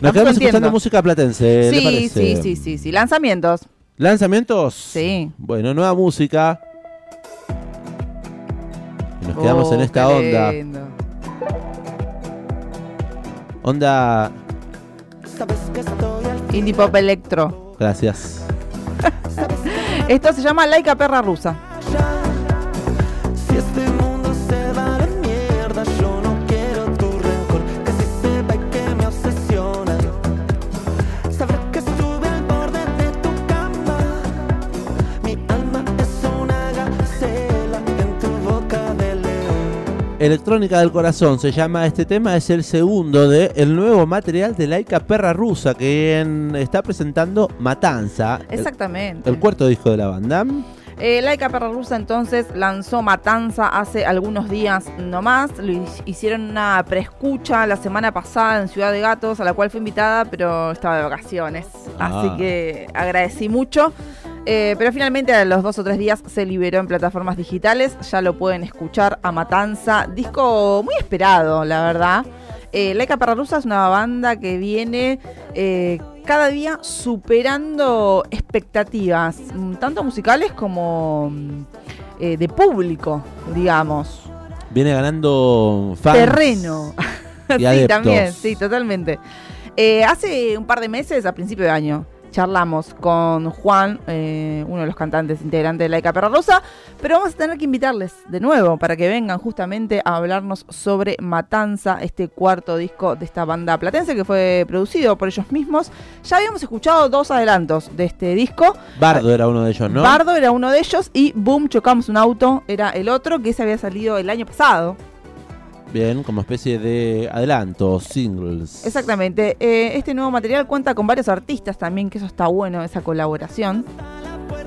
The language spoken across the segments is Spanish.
Nos quedamos escuchando música platense. Sí, sí, sí, sí, sí. Lanzamientos. ¿Lanzamientos? Sí. Bueno, nueva música. nos quedamos en oh, esta onda. Onda. Indie pop electro. Gracias. Esto se llama Laika Perra Rusa. Electrónica del Corazón se llama este tema, es el segundo de el nuevo material de Laika Perra Rusa que está presentando Matanza. Exactamente. El, cuarto disco de la banda. Eh, Laika Perra Rusa entonces lanzó Matanza hace algunos días nomás. Lo hicieron una preescucha la semana pasada en Ciudad de Gatos, a la cual fui invitada, pero estaba de vacaciones. Así ah. que agradecí mucho. Eh, pero finalmente a los dos o tres días se liberó en plataformas digitales. Ya lo pueden escuchar a Matanza. Disco muy esperado, la verdad. Eh, Laika Perrarusa es una banda que viene eh, cada día superando expectativas, mm, tanto musicales como mm, eh, de público, digamos. Viene ganando fans. Terreno. sí, también, sí, totalmente. hace un par de meses, a principio de año, charlamos con Juan, eh, uno de los cantantes integrantes de Laica Perra Rosa, pero vamos a tener que invitarles de nuevo para que vengan justamente a hablarnos sobre Matanza, este cuarto disco de esta banda platense que fue producido por ellos mismos. Ya habíamos escuchado dos adelantos de este disco. Bardo era uno de ellos, ¿no? Bardo era uno de ellos y Boom, chocamos un auto, era el otro que se había salido el año pasado. Bien, como especie de adelanto, singles. Exactamente. Eh, este nuevo material cuenta con varios artistas también, que eso está bueno, esa colaboración.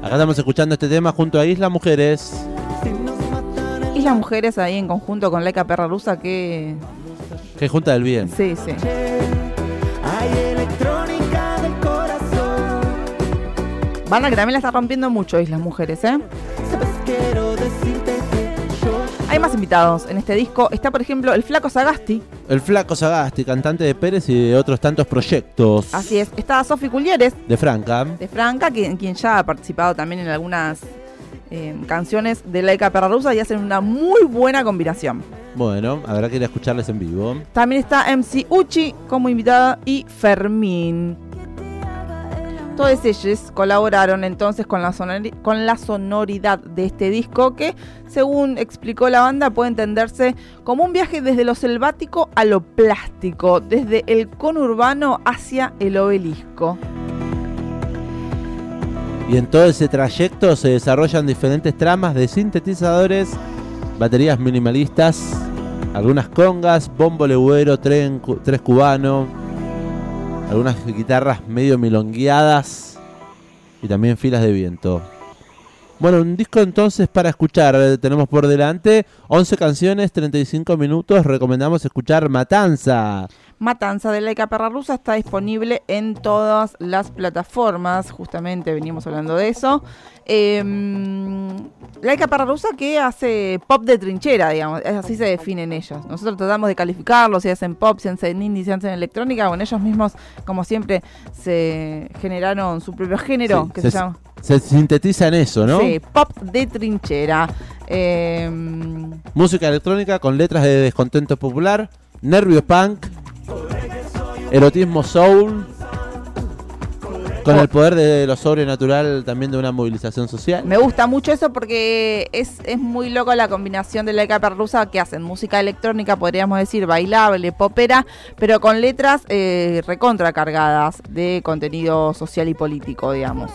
Acá estamos escuchando este tema junto a Isla Mujeres. Isla Mujeres ahí en conjunto con Laika Perra Rusa que... Que junta del bien. Sí, sí. Van a que también la está rompiendo mucho Islas Mujeres, ¿eh? Hay más invitados en este disco. Está, por ejemplo, el Flaco Sagasti. El Flaco Sagasti, cantante de Pérez y de otros tantos proyectos. Así es. Está Sofi Culieres. De Franca. De Franca, quien, quien ya ha participado también en algunas eh, canciones de Laika Perra y hacen una muy buena combinación. Bueno, habrá que ir a escucharles en vivo. También está MC Uchi como invitada y Fermín. Todos ellos colaboraron entonces con la, sonoridad de este disco que, según explicó la banda, puede entenderse como un viaje desde lo selvático a lo plástico, desde el conurbano hacia el obelisco. Y en todo ese trayecto se desarrollan diferentes tramas de sintetizadores, baterías minimalistas, algunas congas, bombo legüero, tres cubano, algunas guitarras medio milongueadas y también filas de viento. Bueno, un disco entonces para escuchar. Eh, tenemos por delante 11 canciones, 35 minutos. Recomendamos escuchar Matanza. Matanza de Laika Perra Rusa está disponible en todas las plataformas. Justamente venimos hablando de eso. Eh, Laika Perra Rusa que hace pop de trinchera, digamos. Así se definen ellos. Nosotros tratamos de calificarlos, si hacen pop, si hacen indie, si hacen electrónica. Bueno, ellos mismos, como siempre, se generaron su propio género que se, llama. Se sintetiza en eso, ¿no? Sí, pop de trinchera. Em, Música electrónica con letras de descontento popular, nervio punk, erotismo soul con el poder de lo sobrenatural también de una movilización social. Me gusta mucho eso porque es, es muy loco la combinación de la capa rusa que hacen música electrónica, podríamos decir bailable, popera, pero con letras eh, recontra cargadas de contenido social y político, digamos.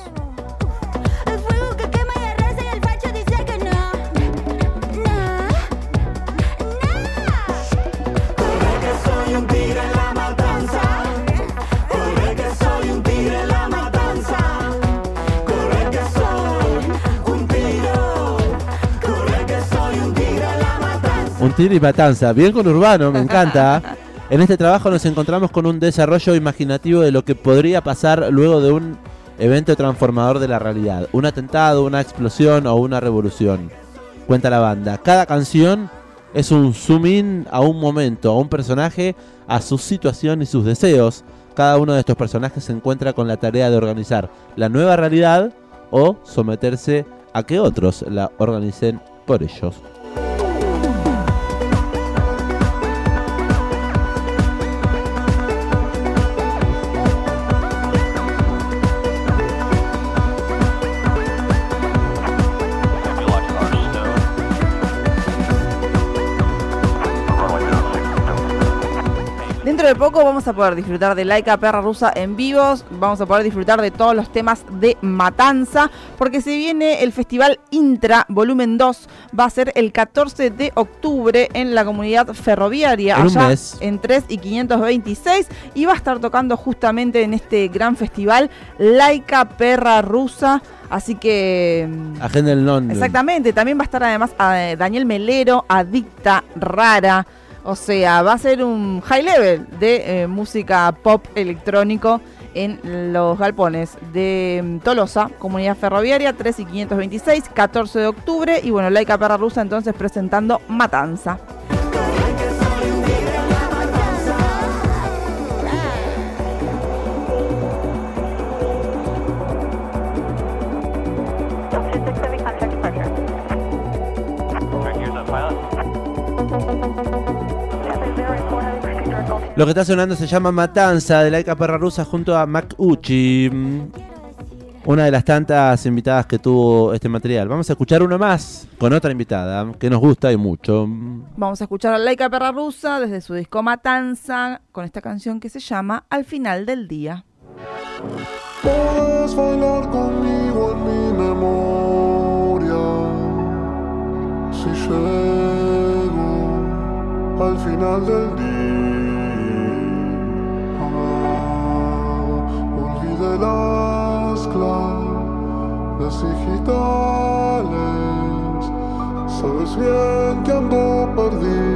Un tiro y matanza. Bien con Urbano, me encanta. En este trabajo nos encontramos con un desarrollo imaginativo de lo que podría pasar luego de un evento transformador de la realidad. Un atentado, una explosión o una revolución. Cuenta la banda. Cada canción es un zoom in a un momento, a un personaje, a su situación y sus deseos. cada uno de estos personajes se encuentra con la tarea de organizar la nueva realidad o someterse a que otros la organicen por ellos. Poco vamos a poder disfrutar de Laika Perra Rusa en vivos, vamos a poder disfrutar de todos los temas de Matanza, porque se viene el Festival Intra Volumen 2, va a ser el 14 de octubre en la comunidad ferroviaria, En allá en 3 y 526, y va a estar tocando justamente en este gran festival Laika Perra Rusa, así que... mm, Agenda el non. Exactamente, también va a estar además eh, Daniel Melero, Adicta Rara. O sea, va a ser un high level de eh, música pop electrónico en los galpones de mm, Tolosa, Comunidad Ferroviaria, 3 y 526, 14 de octubre. Y bueno, Laika Perra Rusa entonces presentando Matanza. Lo que está sonando se llama Matanza de Laika Perra Rusa junto a Mac Uchi. Una de las tantas invitadas que tuvo este material. Vamos a escuchar uno más con otra invitada que nos gusta y mucho. Vamos a escuchar a Laika Perra Rusa desde su disco Matanza con esta canción que se llama Al final del día. Puedes bailar conmigo en mi memoria si llego al final del día. Digitales. Sabes bien que ando perdido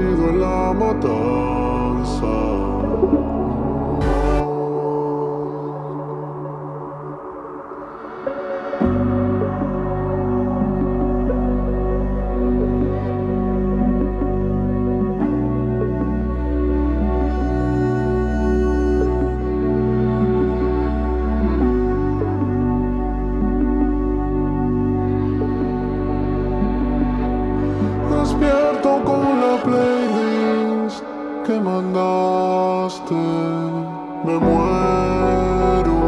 Me muero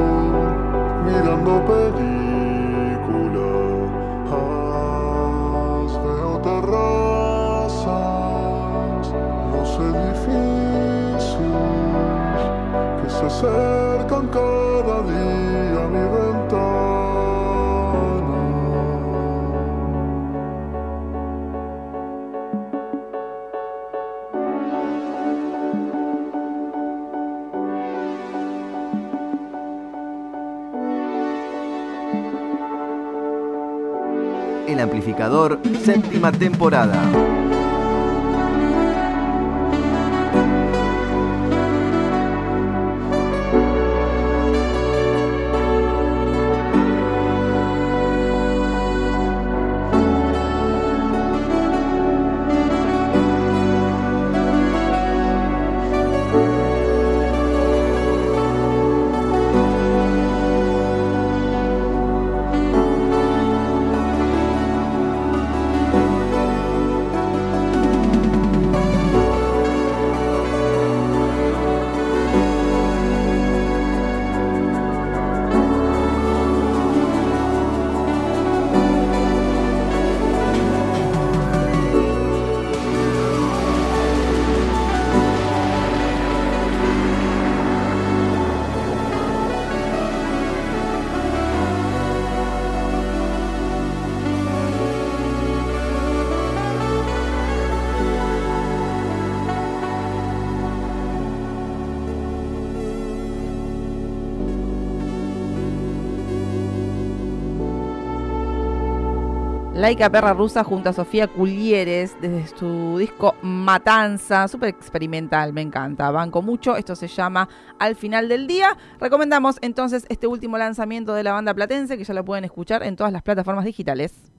mirando películas. Veo terrazas, los edificios que se acercan cada día El amplificador, séptima temporada. Laika Perra Rusa junto a Sofía Culieres desde su disco Matanza, súper experimental, me encanta, banco mucho, esto se llama Al final del día. Recomendamos entonces este último lanzamiento de la banda platense que ya lo pueden escuchar en todas las plataformas digitales.